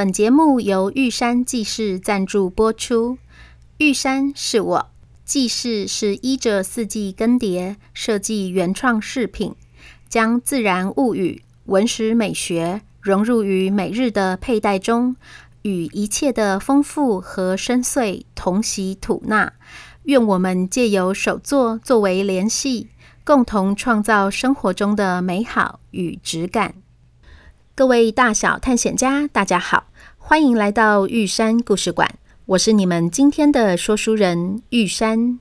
本节目由玉山记事赞助播出。玉山是我，记事是依着四季更迭设计原创饰品，将自然物语、文史美学融入于每日的佩戴中，与一切的丰富和深邃同席吐纳。愿我们借由手作作为联系，共同创造生活中的美好与质感。各位大小探险家，大家好。欢迎来到玉山故事馆，我是你们今天的说书人玉山。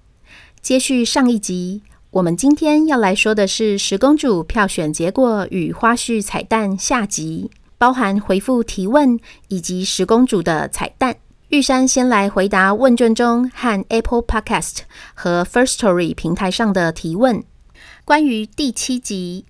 接续上一集，我们今天要来说的是十公主票选结果与花絮彩蛋下集，包含回复提问以及十公主的彩蛋。玉山先来回答问卷中和 Apple Podcast 和 First Story 平台上的提问。关于第七集，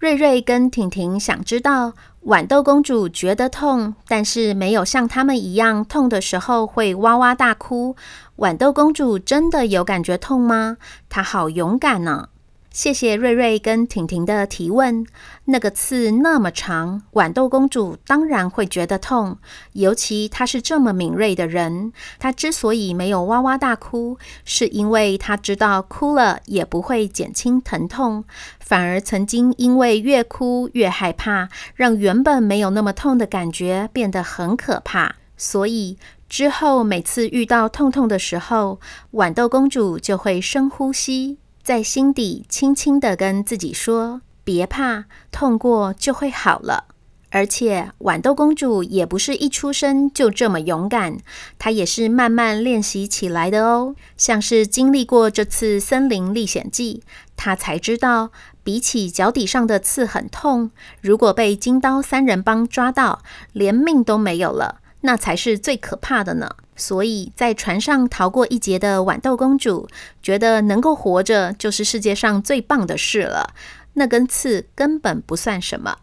瑞瑞跟婷婷想知道。豌豆公主觉得痛，但是没有像他们一样痛的时候会哇哇大哭。豌豆公主真的有感觉痛吗？她好勇敢呢！谢谢瑞瑞跟婷婷的提问。那个刺那么长，豌豆公主当然会觉得痛。尤其她是这么敏锐的人，她之所以没有哇哇大哭，是因为她知道哭了也不会减轻疼痛，反而曾经因为越哭越害怕，让原本没有那么痛的感觉变得很可怕。所以之后每次遇到痛痛的时候，豌豆公主就会深呼吸。在心底轻轻地跟自己说：“别怕，痛过就会好了。”而且豌豆公主也不是一出生就这么勇敢，她也是慢慢练习起来的哦。像是经历过这次森林历险记，她才知道，比起脚底上的刺很痛，如果被金刀三人帮抓到，连命都没有了，那才是最可怕的呢。所以在船上逃过一劫的豌豆公主，觉得能够活着就是世界上最棒的事了。那根刺根本不算什么。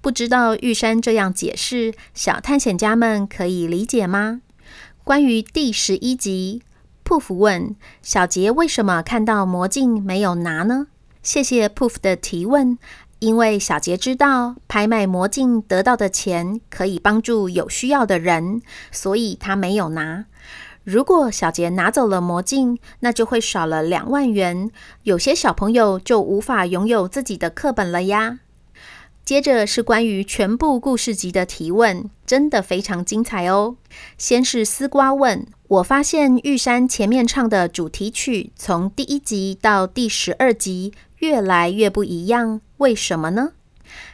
不知道玉山这样解释，小探险家们可以理解吗？关于第十一集，Poof 问小杰为什么看到魔镜没有拿呢？谢谢 Poof 的提问。因为小杰知道拍卖魔镜得到的钱可以帮助有需要的人，所以他没有拿。如果小杰拿走了魔镜，那就会少了两万元，有些小朋友就无法拥有自己的课本了呀。接着是关于全部故事集的提问，真的非常精彩哦。先是丝瓜问，我发现玉山前面唱的主题曲，从第一集到第十二集越来越不一样。为什么呢？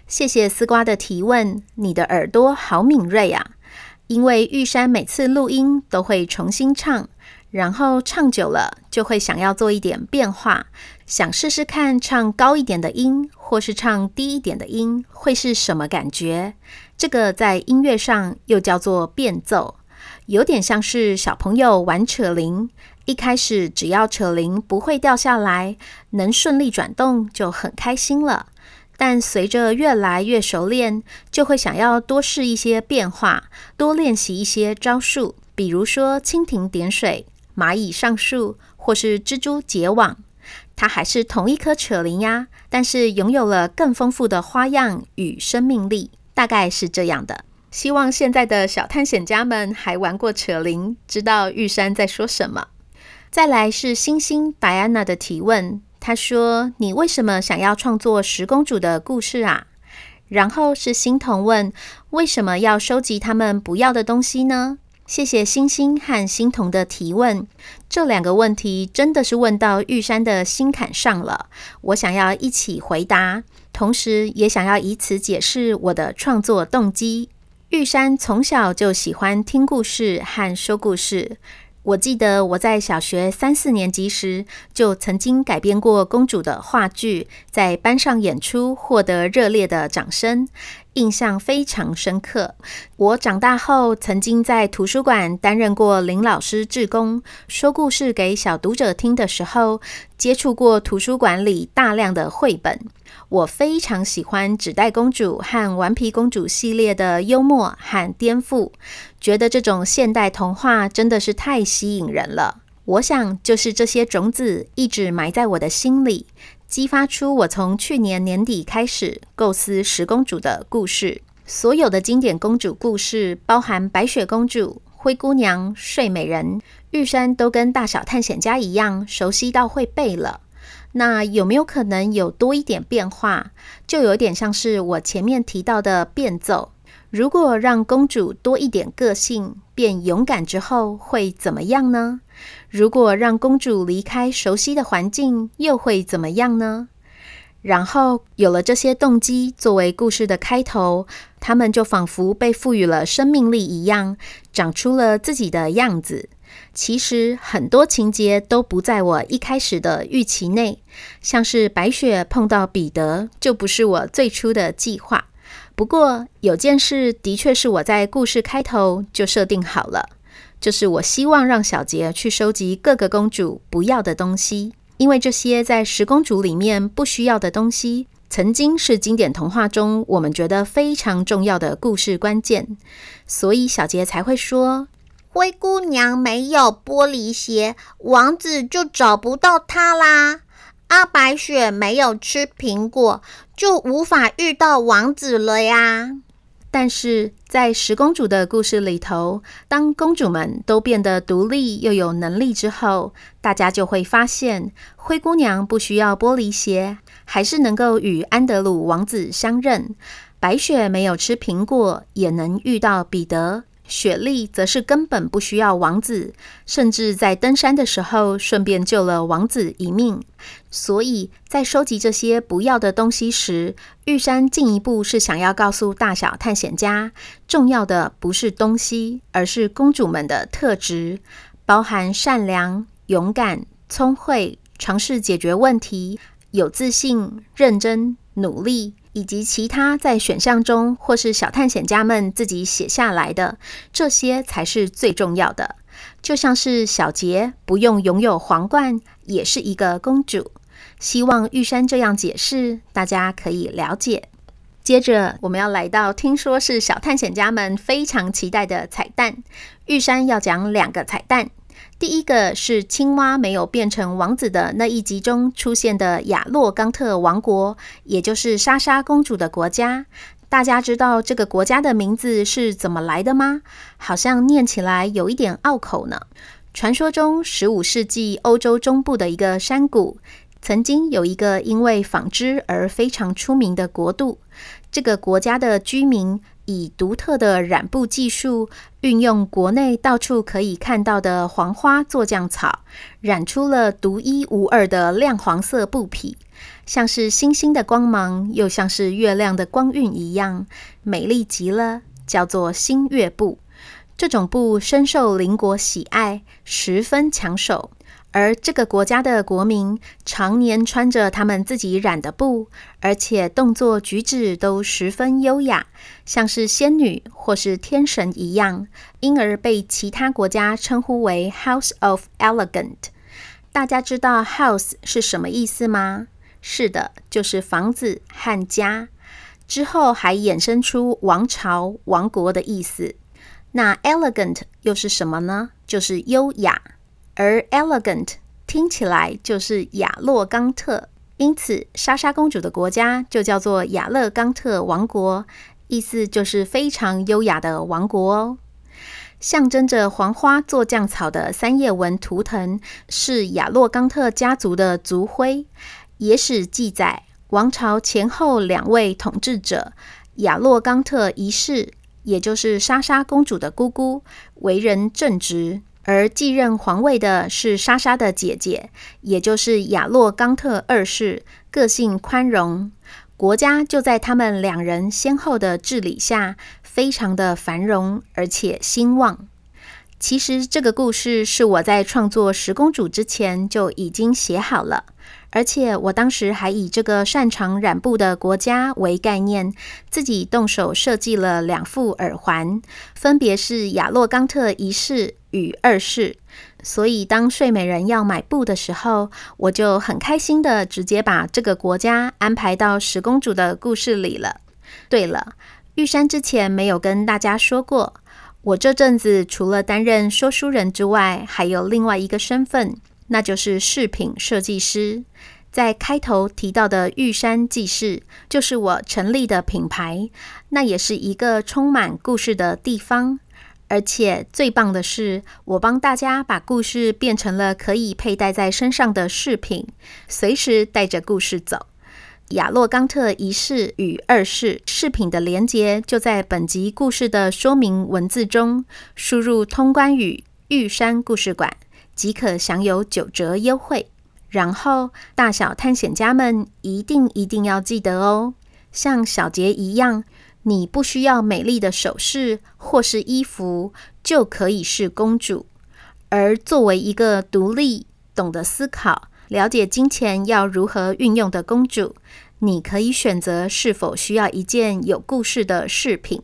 谢谢丝瓜的提问，你的耳朵好敏锐啊！因为玉山每次录音都会重新唱，然后唱久了就会想要做一点变化，想试试看唱高一点的音，或是唱低一点的音会是什么感觉。这个在音乐上又叫做变奏，有点像是小朋友玩扯铃，一开始只要扯铃不会掉下来，能顺利转动就很开心了。但随着越来越熟练，就会想要多试一些变化，多练习一些招数，比如说蜻蜓点水、蚂蚁上树，或是蜘蛛结网。它还是同一颗扯铃呀，但是拥有了更丰富的花样与生命力，大概是这样的。希望现在的小探险家们还玩过扯铃，知道玉山在说什么。再来是星星戴安娜的提问。他说：“你为什么想要创作十公主的故事啊？”然后是星童问：“为什么要收集他们不要的东西呢？”谢谢星星和星童的提问，这两个问题真的是问到玉山的心坎上了。我想要一起回答，同时也想要以此解释我的创作动机。玉山从小就喜欢听故事和说故事。我记得我在小学三四年级时，就曾经改编过公主的话剧，在班上演出，获得热烈的掌声。印象非常深刻。我长大后曾经在图书馆担任过林老师志工，说故事给小读者听的时候，接触过图书馆里大量的绘本。我非常喜欢纸袋公主和顽皮公主系列的幽默和颠覆，觉得这种现代童话真的是太吸引人了。我想，就是这些种子一直埋在我的心里。激发出我从去年年底开始构思十公主的故事。所有的经典公主故事，包含白雪公主、灰姑娘、睡美人，玉山都跟大小探险家一样熟悉到会背了。那有没有可能有多一点变化？就有点像是我前面提到的变奏。如果让公主多一点个性，变勇敢之后，会怎么样呢？如果让公主离开熟悉的环境，又会怎么样呢？然后有了这些动机作为故事的开头，他们就仿佛被赋予了生命力一样，长出了自己的样子。其实很多情节都不在我一开始的预期内，像是白雪碰到彼得，就不是我最初的计划。不过有件事的确是我在故事开头就设定好了。就是我希望让小杰去收集各个公主不要的东西，因为这些在十公主里面不需要的东西，曾经是经典童话中我们觉得非常重要的故事关键，所以小杰才会说：灰姑娘没有玻璃鞋，王子就找不到她啦；阿白雪没有吃苹果，就无法遇到王子了呀。但是在十公主的故事里头，当公主们都变得独立又有能力之后，大家就会发现，灰姑娘不需要玻璃鞋，还是能够与安德鲁王子相认；白雪没有吃苹果，也能遇到彼得。雪莉则是根本不需要王子，甚至在登山的时候顺便救了王子一命。所以在收集这些不要的东西时，玉山进一步是想要告诉大小探险家，重要的不是东西，而是公主们的特质，包含善良、勇敢、聪慧、尝试解决问题、有自信、认真、努力。以及其他在选项中或是小探险家们自己写下来的，这些才是最重要的。就像是小杰不用拥有皇冠，也是一个公主。希望玉山这样解释，大家可以了解。接着，我们要来到听说是小探险家们非常期待的彩蛋。玉山要讲两个彩蛋。第一个是青蛙没有变成王子的那一集中出现的亚洛冈特王国，也就是莎莎公主的国家。大家知道这个国家的名字是怎么来的吗？好像念起来有一点拗口呢。传说中，十五世纪欧洲中部的一个山谷，曾经有一个因为纺织而非常出名的国度。这个国家的居民，以独特的染布技术，运用国内到处可以看到的黄花做酱草，染出了独一无二的亮黄色布匹，像是星星的光芒，又像是月亮的光晕一样，美丽极了，叫做星月布。这种布深受邻国喜爱，十分抢手。而这个国家的国民常年穿着他们自己染的布，而且动作举止都十分优雅，像是仙女或是天神一样，因而被其他国家称呼为 House of Elegant。大家知道 House 是什么意思吗？是的，就是房子和家。之后还衍生出王朝、王国的意思。那 Elegant 又是什么呢？就是优雅。而 elegant 听起来就是亚洛冈特，因此莎莎公主的国家就叫做亚勒冈特王国，意思就是非常优雅的王国哦。象征着黄花做酱草的三叶纹图腾是亚洛冈特家族的族徽。野史记载，王朝前后两位统治者亚洛冈特一世，也就是莎莎公主的姑姑，为人正直。而继任皇位的是莎莎的姐姐，也就是亚洛冈特二世，个性宽容。国家就在他们两人先后的治理下，非常的繁荣而且兴旺。其实这个故事是我在创作十公主之前就已经写好了，而且我当时还以这个擅长染布的国家为概念，自己动手设计了两副耳环，分别是亚洛冈特一世与二世。所以当睡美人要买布的时候，我就很开心的直接把这个国家安排到十公主的故事里了。对了，玉山之前没有跟大家说过。我这阵子除了担任说书人之外，还有另外一个身份，那就是饰品设计师。在开头提到的玉山纪事，就是我成立的品牌，那也是一个充满故事的地方。而且最棒的是，我帮大家把故事变成了可以佩戴在身上的饰品，随时带着故事走。亚洛冈特一世与二世饰品的连结就在本集故事的说明文字中，输入通关语“玉山故事馆”即可享有九折优惠。然后，大小探险家们一定一定要记得哦，像小杰一样，你不需要美丽的首饰或是衣服就可以是公主，而作为一个独立、懂得思考。了解金钱要如何运用的公主，你可以选择是否需要一件有故事的饰品。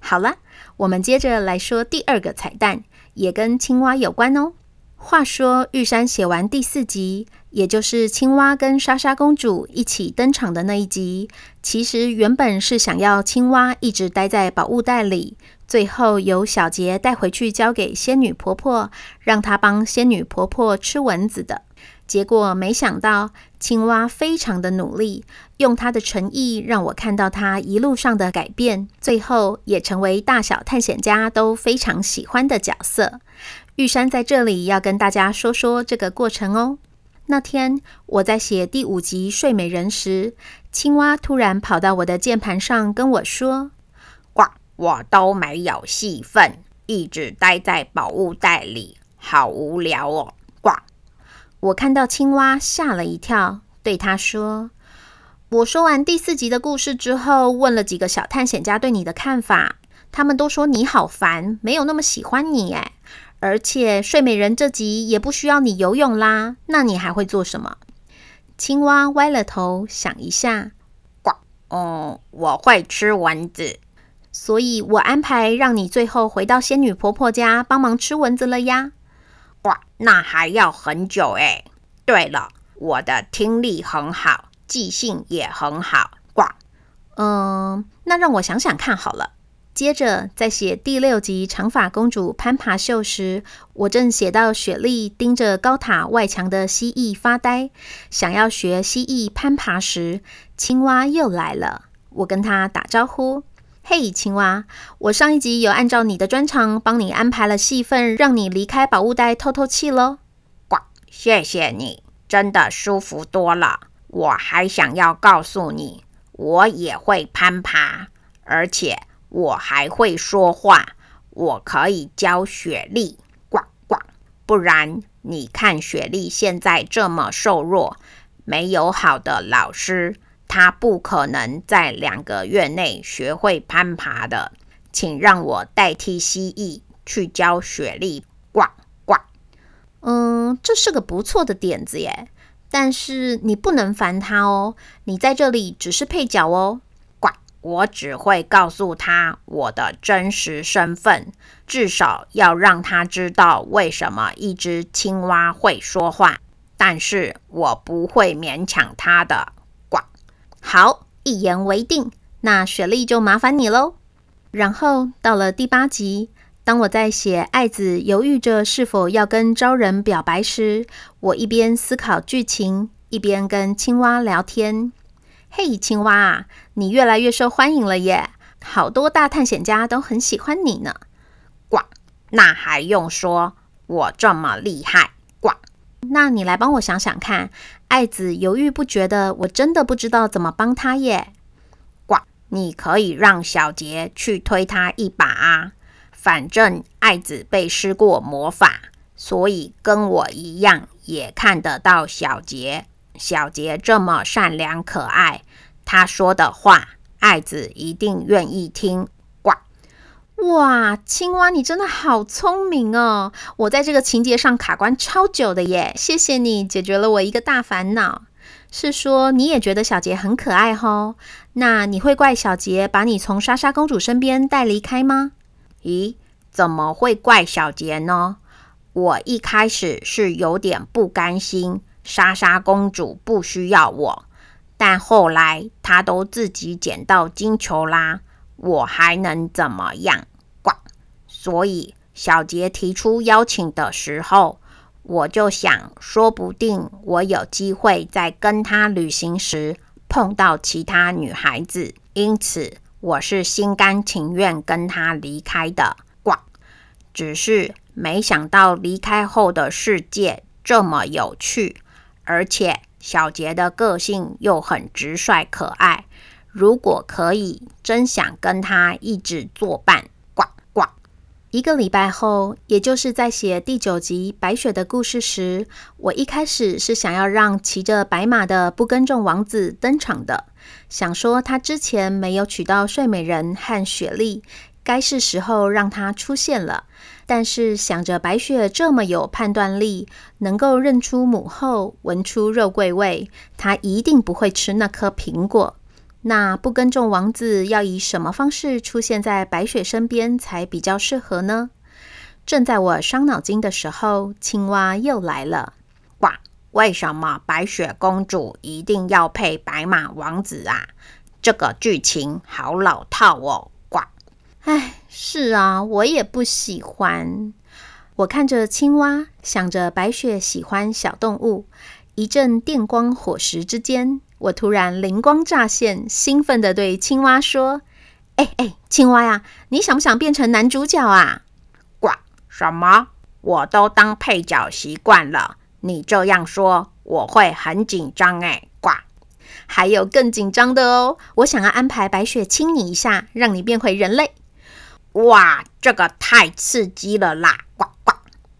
好了，我们接着来说第二个彩蛋，也跟青蛙有关哦。话说玉山写完第四集，也就是青蛙跟莎莎公主一起登场的那一集，其实原本是想要青蛙一直待在宝物袋里，最后由小杰带回去交给仙女婆婆，让她帮仙女婆婆吃蚊子的。结果没想到，青蛙非常的努力，用他的诚意让我看到他一路上的改变，最后也成为大小探险家都非常喜欢的角色。玉山在这里要跟大家说说这个过程哦。那天我在写第五集《睡美人》时，青蛙突然跑到我的键盘上跟我说：“呱，我都没有戏份，一直待在宝物袋里，好无聊哦。”呱我看到青蛙吓了一跳，对他说：“我说完第四集的故事之后，问了几个小探险家对你的看法，他们都说你好烦，没有那么喜欢你诶，而且睡美人这集也不需要你游泳啦，那你还会做什么？”青蛙歪了头想一下，呱，嗯，我会吃蚊子，所以我安排让你最后回到仙女婆婆家帮忙吃蚊子了呀。呱，那还要很久诶。对了，我的听力很好，记性也很好。呱，嗯，那让我想想看好了。接着在写第六集《长发公主攀爬秀》时，我正写到雪莉盯着高塔外墙的蜥蜴发呆，想要学蜥蜴攀爬时，青蛙又来了。我跟他打招呼。嘿青蛙，我上一集有按照你的专长帮你安排了戏份，让你离开宝物袋透透气喽。呱，谢谢你，真的舒服多了。我还想要告诉你，我也会攀爬，而且我还会说话，我可以教雪莉。呱呱，不然你看雪莉现在这么瘦弱，没有好的老师。她不可能在两个月内学会攀爬的，请让我代替蜥蜴去教雪莉。呱呱，嗯，这是个不错的点子耶。但是你不能烦他哦，你在这里只是配角哦。我只会告诉他我的真实身份，至少要让他知道为什么一只青蛙会说话。但是我不会勉强他的。好，一言为定。那雪莉就麻烦你喽。然后到了第八集，当我在写爱子犹豫着是否要跟招人表白时，我一边思考剧情，一边跟青蛙聊天。嘿，青蛙，你越来越受欢迎了耶！好多大探险家都很喜欢你呢。呱，那还用说？我这么厉害。呱，那你来帮我想想看。爱子犹豫不决的，我真的不知道怎么帮他耶。呱，你可以让小杰去推他一把啊。反正爱子被施过魔法，所以跟我一样也看得到小杰。小杰这么善良可爱，他说的话，爱子一定愿意听。呱，哇，青蛙，你真的好聪明哦！我在这个情节上卡关超久的耶，谢谢你解决了我一个大烦恼。是说你也觉得小杰很可爱吼？那你会怪小杰把你从莎莎公主身边带离开吗？咦，怎么会怪小杰呢？我一开始是有点不甘心，莎莎公主不需要我，但后来她都自己捡到金球啦。我还能怎么样？呱！所以小杰提出邀请的时候，我就想，说不定我有机会在跟他旅行时碰到其他女孩子，因此我是心甘情愿跟他离开的。呱！只是没想到离开后的世界这么有趣，而且小杰的个性又很直率可爱。如果可以，真想跟他一直作伴。呱呱。一个礼拜后，也就是在写第九集白雪的故事时，我一开始是想要让骑着白马的不耕种王子登场的，想说他之前没有娶到睡美人和雪莉，该是时候让他出现了。但是想着白雪这么有判断力，能够认出母后，闻出肉桂味，她一定不会吃那颗苹果。那不耕种王子要以什么方式出现在白雪身边才比较适合呢？正在我伤脑筋的时候，青蛙又来了。呱！为什么白雪公主一定要配白马王子啊？这个剧情好老套哦！呱！哎，是啊，我也不喜欢。我看着青蛙，想着白雪喜欢小动物，一阵电光火石之间。我突然灵光乍现，兴奋地对青蛙说：“哎哎，青蛙呀，你想不想变成男主角啊？”“呱，什么？我都当配角习惯了，你这样说我会很紧张哎。”“呱，还有更紧张的哦，我想要安排白雪亲你一下，让你变回人类。”“哇，这个太刺激了啦！”“呱呱，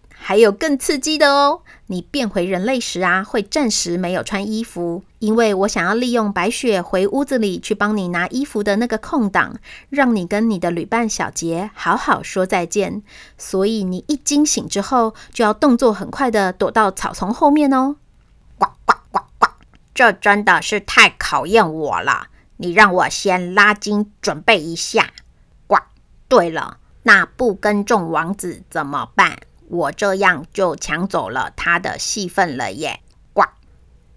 还有更刺激的哦。”你变回人类时啊，会暂时没有穿衣服，因为我想要利用白雪回屋子里去帮你拿衣服的那个空档，让你跟你的旅伴小杰好好说再见。所以你一惊醒之后，就要动作很快的躲到草丛后面哦。呱呱呱呱，这真的是太考验我了。你让我先拉筋准备一下。对了，那不耕种王子怎么办？我这样就抢走了他的戏份了耶！呱，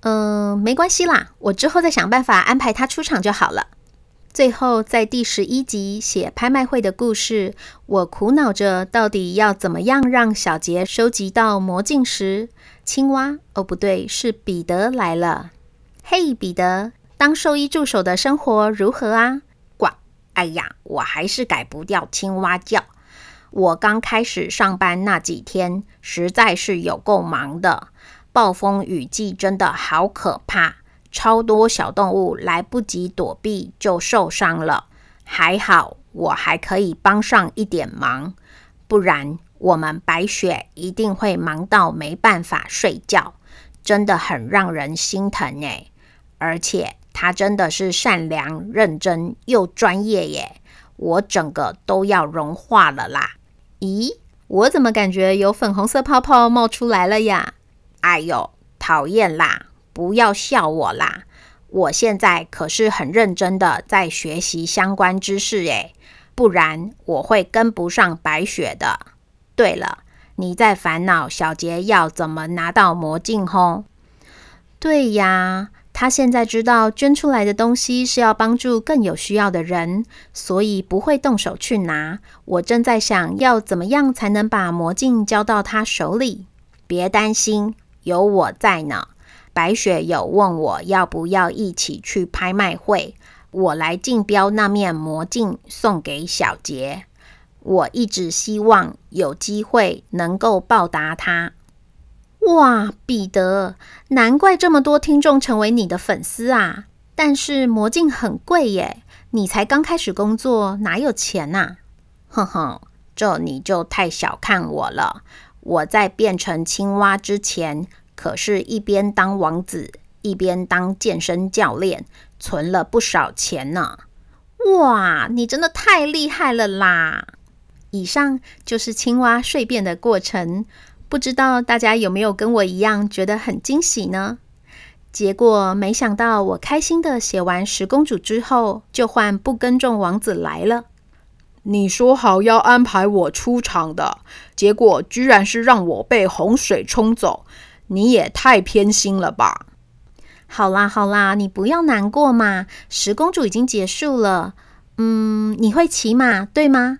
嗯、呃，没关系啦，我之后再想办法安排他出场就好了。最后，在第十一集写拍卖会的故事，我苦恼着到底要怎么样让小杰收集到魔镜时，青蛙哦，不对，是彼得来了。嘿，彼得，当兽医助手的生活如何啊？哎呀，我还是改不掉青蛙叫。我刚开始上班那几天，实在是有够忙的。暴风雨季真的好可怕，超多小动物来不及躲避就受伤了。还好我还可以帮上一点忙，不然我们白雪一定会忙到没办法睡觉，真的很让人心疼哎。而且他真的是善良、认真又专业耶，我整个都要融化了啦。咦，我怎么感觉有粉红色泡泡冒出来了呀？哎呦，讨厌啦！不要笑我啦！我现在可是很认真的在学习相关知识诶，不然我会跟不上白雪的。对了，你在烦恼小杰要怎么拿到魔镜吼？对呀。他现在知道捐出来的东西是要帮助更有需要的人，所以不会动手去拿。我正在想要怎么样才能把魔镜交到他手里。别担心，有我在呢。白雪有问我要不要一起去拍卖会，我来竞标那面魔镜送给小杰。我一直希望有机会能够报答他。哇彼得难怪这么多听众成为你的粉丝啊。但是魔镜很贵耶你才刚开始工作哪有钱呐哼哼这你就太小看我了。我在变成青蛙之前可是一边当王子一边当健身教练存了不少钱呢。哇你真的太厉害了啦。以上就是青蛙蜕变的过程。不知道大家有没有跟我一样觉得很惊喜呢？结果没想到我开心的写完十公主之后就换不耕种王子来了。你说好要安排我出场的结果居然是让我被洪水冲走你也太偏心了吧。好啦好啦你不要难过嘛十公主已经结束了。嗯你会骑马对吗？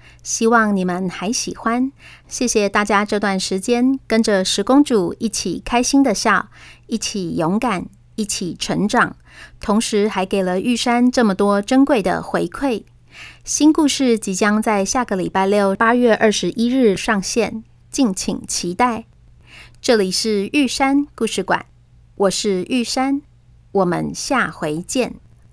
希望你们还喜欢。谢谢大家这段时间跟着十公主一起开心的笑，一起勇敢，一起成长，同时还给了玉山这么多珍贵的回馈。新故事即将在下个礼拜六八月二十一日上线，敬请期待。这里是玉山故事馆，我是玉山，我们下回见。